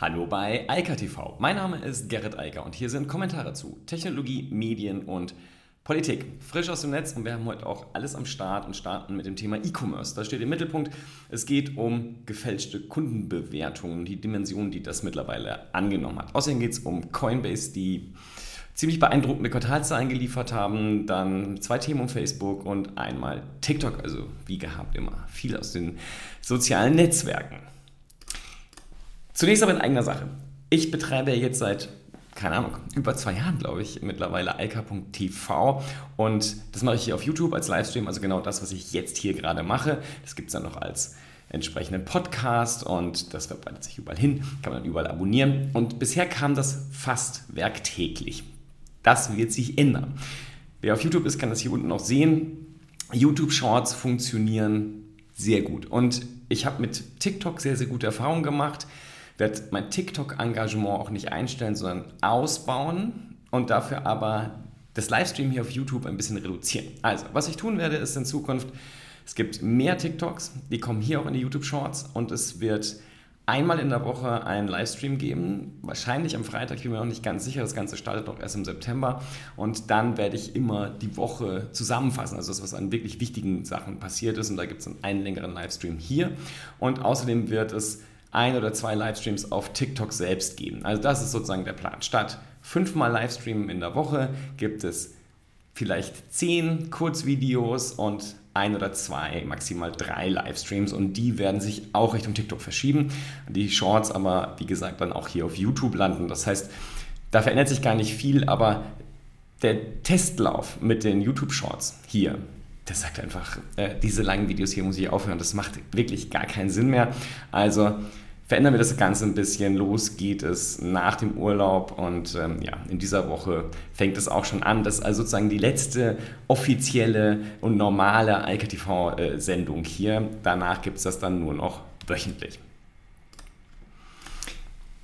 Hallo bei Eika TV. Mein Name ist Gerrit Eiker und hier sind Kommentare zu Technologie, Medien und Politik. Frisch aus dem Netz und wir haben heute auch alles am Start und starten mit dem Thema E-Commerce. Da steht im Mittelpunkt, es geht um gefälschte Kundenbewertungen, die Dimension, die das mittlerweile angenommen hat. Außerdem geht es um Coinbase, die ziemlich beeindruckende Quartalzahlen geliefert haben. Dann zwei Themen um Facebook und einmal TikTok, also wie gehabt immer viel aus den sozialen Netzwerken. Zunächst aber in eigener Sache. Ich betreibe jetzt seit, keine Ahnung, über zwei Jahren, glaube ich, mittlerweile alka.tv und das mache ich hier auf YouTube als Livestream, also genau das, was ich jetzt hier gerade mache. Das gibt es dann noch als entsprechenden Podcast und das verbreitet sich überall hin, kann man dann überall abonnieren. Und bisher kam das fast werktäglich. Das wird sich ändern. Wer auf YouTube ist, kann das hier unten auch sehen. YouTube Shorts funktionieren sehr gut. Und ich habe mit TikTok sehr, sehr gute Erfahrungen gemacht werde mein TikTok-Engagement auch nicht einstellen, sondern ausbauen und dafür aber das Livestream hier auf YouTube ein bisschen reduzieren. Also, was ich tun werde, ist in Zukunft, es gibt mehr TikToks, die kommen hier auch in die YouTube Shorts und es wird einmal in der Woche einen Livestream geben. Wahrscheinlich am Freitag, ich bin mir noch nicht ganz sicher. Das Ganze startet noch erst im September. Und dann werde ich immer die Woche zusammenfassen, also das, was an wirklich wichtigen Sachen passiert ist. Und da gibt es einen längeren Livestream hier. Und außerdem wird es ein oder zwei Livestreams auf TikTok selbst geben. Also das ist sozusagen der Plan. Statt fünfmal Livestreamen in der Woche gibt es vielleicht zehn Kurzvideos und ein oder zwei, maximal drei Livestreams und die werden sich auch Richtung TikTok verschieben. Die Shorts aber, wie gesagt, dann auch hier auf YouTube landen. Das heißt, da verändert sich gar nicht viel, aber der Testlauf mit den YouTube Shorts hier, der sagt einfach, äh, diese langen Videos hier muss ich aufhören. Das macht wirklich gar keinen Sinn mehr. Also verändern wir das Ganze ein bisschen. Los geht es nach dem Urlaub und ähm, ja, in dieser Woche fängt es auch schon an. Das ist also sozusagen die letzte offizielle und normale IKTV-Sendung hier. Danach gibt es das dann nur noch wöchentlich.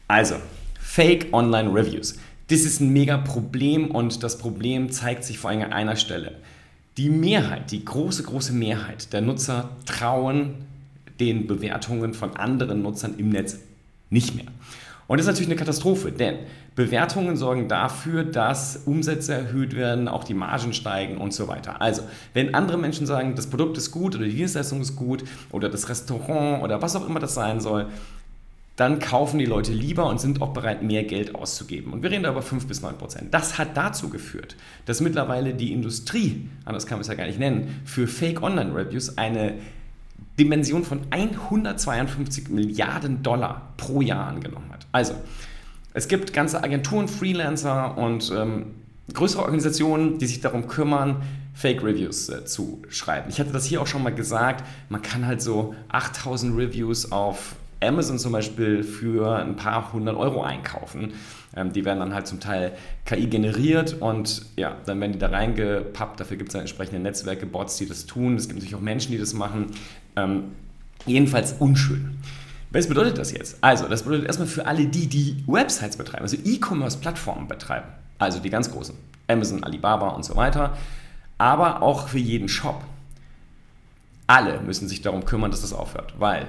Also, Fake Online Reviews. Das ist ein mega Problem und das Problem zeigt sich vor allem an einer Stelle. Die Mehrheit, die große, große Mehrheit der Nutzer trauen den Bewertungen von anderen Nutzern im Netz nicht mehr. Und das ist natürlich eine Katastrophe, denn Bewertungen sorgen dafür, dass Umsätze erhöht werden, auch die Margen steigen und so weiter. Also, wenn andere Menschen sagen, das Produkt ist gut oder die Dienstleistung ist gut oder das Restaurant oder was auch immer das sein soll, dann kaufen die Leute lieber und sind auch bereit, mehr Geld auszugeben. Und wir reden da über 5 bis 9 Prozent. Das hat dazu geführt, dass mittlerweile die Industrie, anders kann man es ja gar nicht nennen, für Fake Online Reviews eine Dimension von 152 Milliarden Dollar pro Jahr angenommen hat. Also, es gibt ganze Agenturen, Freelancer und ähm, größere Organisationen, die sich darum kümmern, Fake Reviews äh, zu schreiben. Ich hatte das hier auch schon mal gesagt, man kann halt so 8000 Reviews auf Amazon zum Beispiel für ein paar hundert Euro einkaufen. Ähm, die werden dann halt zum Teil KI generiert und ja, dann werden die da reingepappt. Dafür gibt es dann entsprechende Netzwerke, Bots, die das tun. Es gibt natürlich auch Menschen, die das machen. Ähm, jedenfalls unschön. Was bedeutet das jetzt? Also, das bedeutet erstmal für alle die, die Websites betreiben, also E-Commerce-Plattformen betreiben, also die ganz großen, Amazon, Alibaba und so weiter, aber auch für jeden Shop. Alle müssen sich darum kümmern, dass das aufhört, weil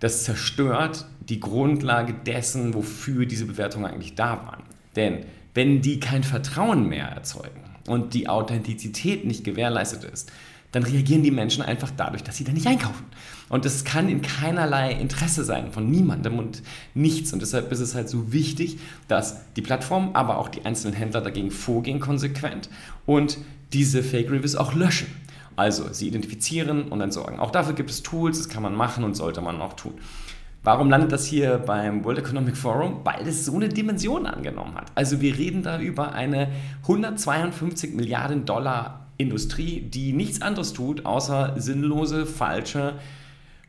das zerstört die Grundlage dessen, wofür diese Bewertungen eigentlich da waren. Denn wenn die kein Vertrauen mehr erzeugen und die Authentizität nicht gewährleistet ist, dann reagieren die Menschen einfach dadurch, dass sie da nicht einkaufen. Und das kann in keinerlei Interesse sein von niemandem und nichts. Und deshalb ist es halt so wichtig, dass die Plattform, aber auch die einzelnen Händler dagegen vorgehen konsequent und diese Fake Reviews auch löschen. Also sie identifizieren und entsorgen. Auch dafür gibt es Tools, das kann man machen und sollte man auch tun. Warum landet das hier beim World Economic Forum? Weil es so eine Dimension angenommen hat. Also wir reden da über eine 152 Milliarden Dollar Industrie, die nichts anderes tut, außer sinnlose, falsche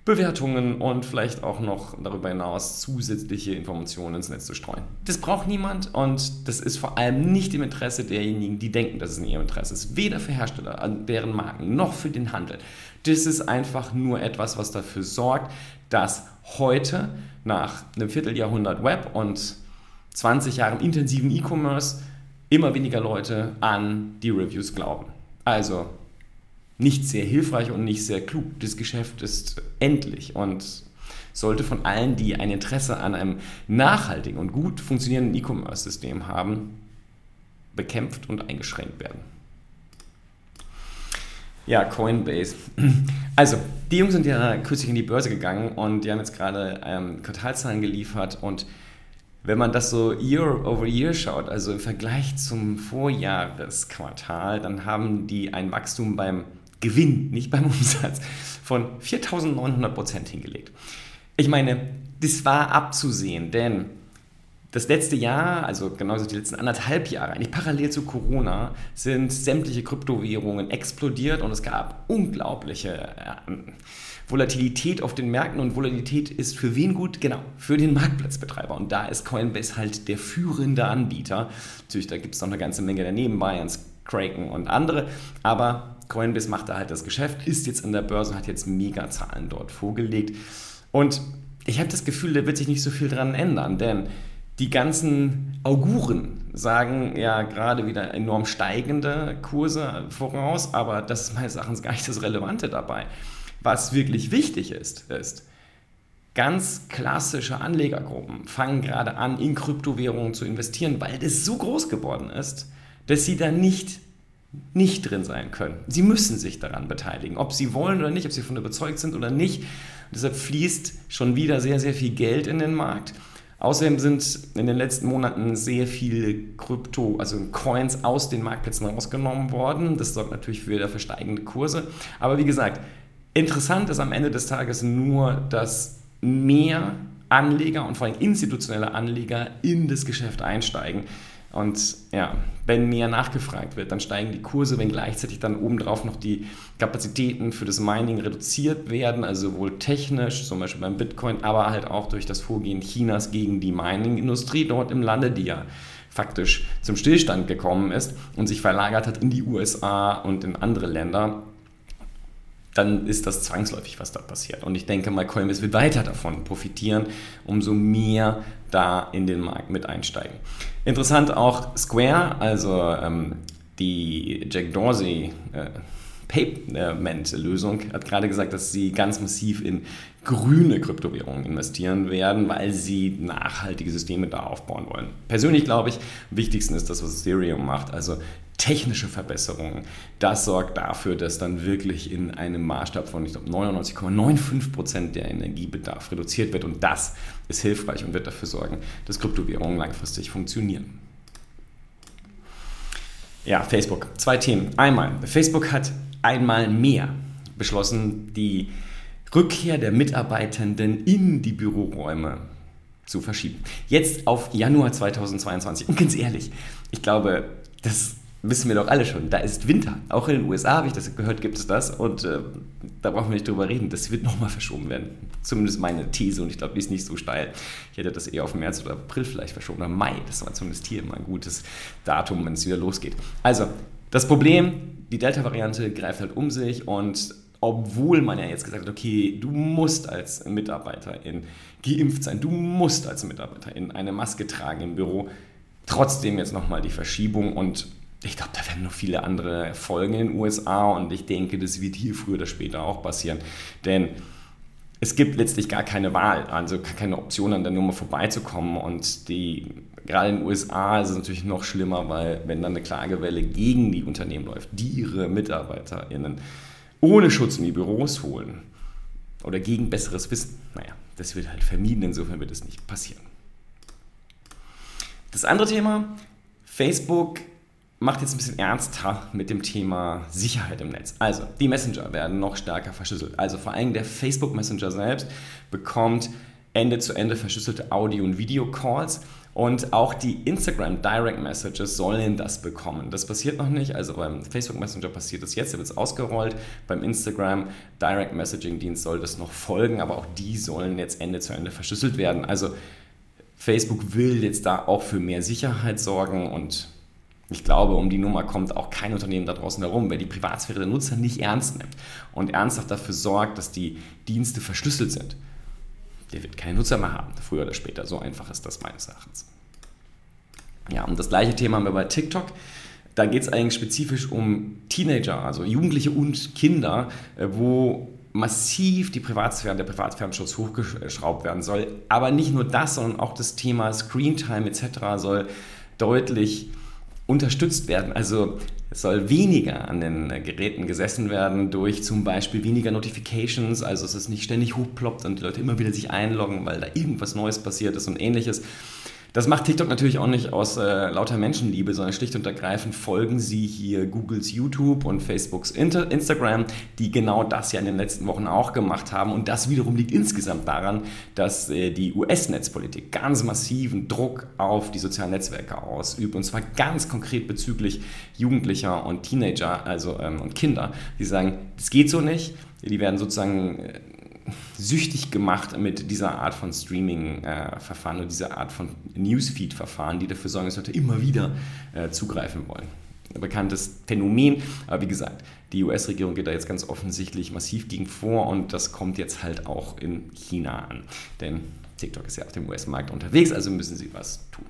Bewertungen und vielleicht auch noch darüber hinaus zusätzliche Informationen ins Netz zu streuen. Das braucht niemand und das ist vor allem nicht im Interesse derjenigen, die denken, dass es in ihrem Interesse ist. Weder für Hersteller, deren Marken, noch für den Handel. Das ist einfach nur etwas, was dafür sorgt, dass heute nach einem Vierteljahrhundert Web und 20 Jahren intensiven E-Commerce immer weniger Leute an die Reviews glauben. Also nicht sehr hilfreich und nicht sehr klug. Das Geschäft ist endlich und sollte von allen, die ein Interesse an einem nachhaltigen und gut funktionierenden E-Commerce-System haben, bekämpft und eingeschränkt werden. Ja, Coinbase. Also, die Jungs sind ja kürzlich in die Börse gegangen und die haben jetzt gerade ähm, Quartalzahlen geliefert und wenn man das so Year over Year schaut, also im Vergleich zum Vorjahresquartal, dann haben die ein Wachstum beim Gewinn, nicht beim Umsatz, von 4.900 Prozent hingelegt. Ich meine, das war abzusehen, denn das letzte Jahr, also genauso die letzten anderthalb Jahre, eigentlich parallel zu Corona, sind sämtliche Kryptowährungen explodiert und es gab unglaubliche äh, Volatilität auf den Märkten und Volatilität ist für wen gut? Genau, für den Marktplatzbetreiber. Und da ist Coinbase halt der führende Anbieter. Natürlich, da gibt es noch eine ganze Menge daneben, Binance, Kraken und andere, aber Coinbase macht da halt das Geschäft, ist jetzt in der Börse, hat jetzt Mega-Zahlen dort vorgelegt. Und ich habe das Gefühl, da wird sich nicht so viel dran ändern, denn die ganzen Auguren sagen ja gerade wieder enorm steigende Kurse voraus, aber das ist meines Erachtens gar nicht das Relevante dabei. Was wirklich wichtig ist, ist, ganz klassische Anlegergruppen fangen gerade an, in Kryptowährungen zu investieren, weil das so groß geworden ist, dass sie da nicht nicht drin sein können. Sie müssen sich daran beteiligen, ob sie wollen oder nicht, ob sie davon überzeugt sind oder nicht. Und deshalb fließt schon wieder sehr, sehr viel Geld in den Markt. Außerdem sind in den letzten Monaten sehr viele Krypto, also Coins aus den Marktplätzen rausgenommen worden. Das sorgt natürlich für, für steigende Kurse. Aber wie gesagt, interessant ist am Ende des Tages nur, dass mehr Anleger und vor allem institutionelle Anleger in das Geschäft einsteigen. Und ja, wenn mehr nachgefragt wird, dann steigen die Kurse, wenn gleichzeitig dann obendrauf noch die Kapazitäten für das Mining reduziert werden, also sowohl technisch, zum Beispiel beim Bitcoin, aber halt auch durch das Vorgehen Chinas gegen die Mining-Industrie dort im Lande, die ja faktisch zum Stillstand gekommen ist und sich verlagert hat in die USA und in andere Länder dann ist das zwangsläufig, was da passiert. Und ich denke mal, Coinbase wird weiter davon profitieren, umso mehr da in den Markt mit einsteigen. Interessant auch Square, also ähm, die Jack Dorsey äh, Payment-Lösung, hat gerade gesagt, dass sie ganz massiv in grüne Kryptowährungen investieren werden, weil sie nachhaltige Systeme da aufbauen wollen. Persönlich glaube ich, am wichtigsten ist das, was Ethereum macht, also technische Verbesserungen. Das sorgt dafür, dass dann wirklich in einem Maßstab von, ich glaube, 99,95 Prozent der Energiebedarf reduziert wird. Und das ist hilfreich und wird dafür sorgen, dass Kryptowährungen langfristig funktionieren. Ja, Facebook. Zwei Themen. Einmal, Facebook hat einmal mehr beschlossen, die Rückkehr der Mitarbeitenden in die Büroräume zu verschieben. Jetzt auf Januar 2022. Und ganz ehrlich, ich glaube, das wissen wir doch alle schon, da ist Winter. Auch in den USA habe ich das gehört, gibt es das. Und äh, da brauchen wir nicht drüber reden. Das wird nochmal verschoben werden. Zumindest meine These und ich glaube, die ist nicht so steil. Ich hätte das eher auf März oder April vielleicht verschoben oder Mai. Das war zumindest hier immer ein gutes Datum, wenn es wieder losgeht. Also, das Problem, die Delta-Variante greift halt um sich und obwohl man ja jetzt gesagt hat, okay, du musst als Mitarbeiterin geimpft sein, du musst als Mitarbeiterin eine Maske tragen im Büro, trotzdem jetzt nochmal die Verschiebung und ich glaube, da werden noch viele andere Folgen in den USA und ich denke, das wird hier früher oder später auch passieren. Denn es gibt letztlich gar keine Wahl, also keine Option, an der Nummer vorbeizukommen. Und die, gerade in den USA ist es natürlich noch schlimmer, weil wenn dann eine Klagewelle gegen die Unternehmen läuft, die ihre MitarbeiterInnen ohne Schutz in die Büros holen oder gegen besseres Wissen, naja, das wird halt vermieden, insofern wird es nicht passieren. Das andere Thema, Facebook macht jetzt ein bisschen ernster mit dem Thema Sicherheit im Netz. Also, die Messenger werden noch stärker verschlüsselt. Also vor allem der Facebook Messenger selbst bekommt Ende zu Ende verschlüsselte Audio- und Video-Calls. Und auch die Instagram Direct Messages sollen das bekommen. Das passiert noch nicht. Also beim Facebook Messenger passiert das jetzt, da wird es ausgerollt. Beim Instagram Direct Messaging Dienst soll das noch folgen, aber auch die sollen jetzt Ende zu Ende verschlüsselt werden. Also Facebook will jetzt da auch für mehr Sicherheit sorgen und ich glaube, um die Nummer kommt auch kein Unternehmen da draußen herum, wer die Privatsphäre der Nutzer nicht ernst nimmt und ernsthaft dafür sorgt, dass die Dienste verschlüsselt sind. Der wird keine Nutzer mehr haben, früher oder später. So einfach ist das meines Erachtens. Ja, und das gleiche Thema haben wir bei TikTok. Da geht es eigentlich spezifisch um Teenager, also Jugendliche und Kinder, äh, wo massiv die Privatsphäre, der Privatsphärenschutz hochgeschraubt werden soll. Aber nicht nur das, sondern auch das Thema Screentime etc. soll deutlich unterstützt werden. Also es soll weniger an den Geräten gesessen werden durch zum Beispiel weniger Notifications, also es nicht ständig hochploppt und die Leute immer wieder sich einloggen, weil da irgendwas Neues passiert ist und ähnliches. Das macht TikTok natürlich auch nicht aus äh, lauter Menschenliebe, sondern schlicht und ergreifend folgen sie hier Googles YouTube und Facebooks Inter Instagram, die genau das ja in den letzten Wochen auch gemacht haben. Und das wiederum liegt insgesamt daran, dass äh, die US-Netzpolitik ganz massiven Druck auf die sozialen Netzwerke ausübt. Und zwar ganz konkret bezüglich Jugendlicher und Teenager, also ähm, und Kinder, die sagen, das geht so nicht. Die werden sozusagen äh, süchtig gemacht mit dieser Art von Streaming-Verfahren und dieser Art von Newsfeed-Verfahren, die dafür sorgen, dass Leute immer wieder äh, zugreifen wollen. Ein bekanntes Phänomen, aber wie gesagt, die US-Regierung geht da jetzt ganz offensichtlich massiv gegen vor und das kommt jetzt halt auch in China an. Denn TikTok ist ja auf dem US-Markt unterwegs, also müssen sie was tun.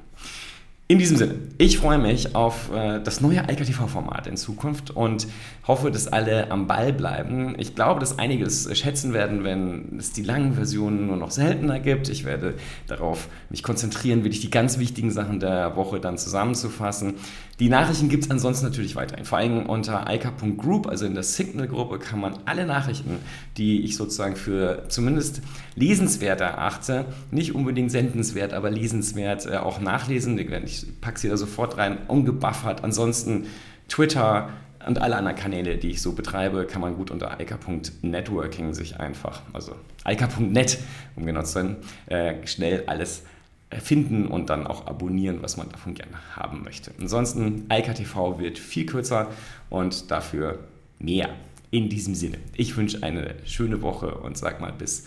In diesem Sinne, ich freue mich auf äh, das neue IKTV-Format in Zukunft und hoffe, dass alle am Ball bleiben. Ich glaube, dass einige es schätzen werden, wenn es die langen Versionen nur noch seltener gibt. Ich werde darauf mich konzentrieren, wirklich die ganz wichtigen Sachen der Woche dann zusammenzufassen. Die Nachrichten gibt es ansonsten natürlich weiterhin. Vor allem unter ika.group, also in der Signal-Gruppe, kann man alle Nachrichten, die ich sozusagen für zumindest lesenswert erachte, nicht unbedingt sendenswert, aber lesenswert äh, auch nachlesen. Ich packe sie da sofort rein, ungebuffert. Ansonsten Twitter, und alle anderen Kanäle, die ich so betreibe, kann man gut unter eika.networking sich einfach, also eika.net, um genau zu sein, äh, schnell alles finden und dann auch abonnieren, was man davon gerne haben möchte. Ansonsten, IKTV wird viel kürzer und dafür mehr. In diesem Sinne, ich wünsche eine schöne Woche und sag mal bis,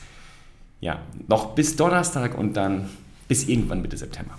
ja, noch bis Donnerstag und dann bis irgendwann Mitte September.